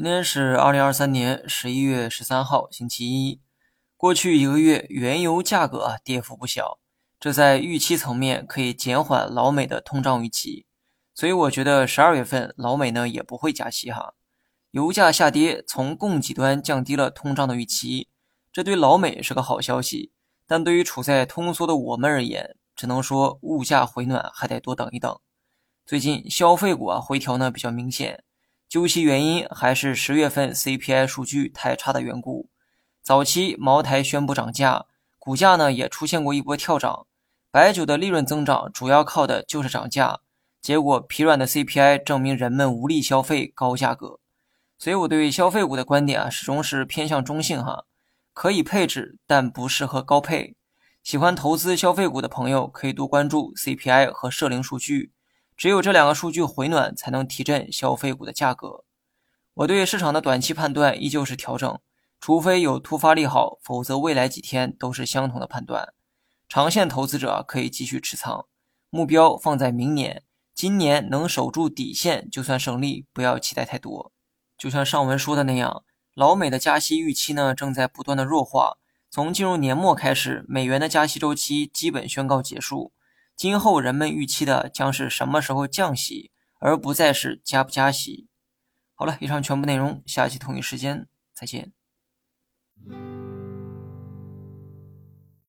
今天是二零二三年十一月十三号，星期一。过去一个月，原油价格啊跌幅不小，这在预期层面可以减缓老美的通胀预期，所以我觉得十二月份老美呢也不会加息哈。油价下跌，从供给端降低了通胀的预期，这对老美是个好消息，但对于处在通缩的我们而言，只能说物价回暖还得多等一等。最近消费股啊回调呢比较明显。究其原因，还是十月份 CPI 数据太差的缘故。早期茅台宣布涨价，股价呢也出现过一波跳涨。白酒的利润增长主要靠的就是涨价，结果疲软的 CPI 证明人们无力消费高价格。所以我对消费股的观点啊，始终是偏向中性哈，可以配置，但不适合高配。喜欢投资消费股的朋友可以多关注 CPI 和社零数据。只有这两个数据回暖，才能提振消费股的价格。我对市场的短期判断依旧是调整，除非有突发利好，否则未来几天都是相同的判断。长线投资者可以继续持仓，目标放在明年，今年能守住底线就算胜利，不要期待太多。就像上文说的那样，老美的加息预期呢正在不断的弱化，从进入年末开始，美元的加息周期基本宣告结束。今后人们预期的将是什么时候降息，而不再是加不加息。好了，以上全部内容，下期同一时间再见。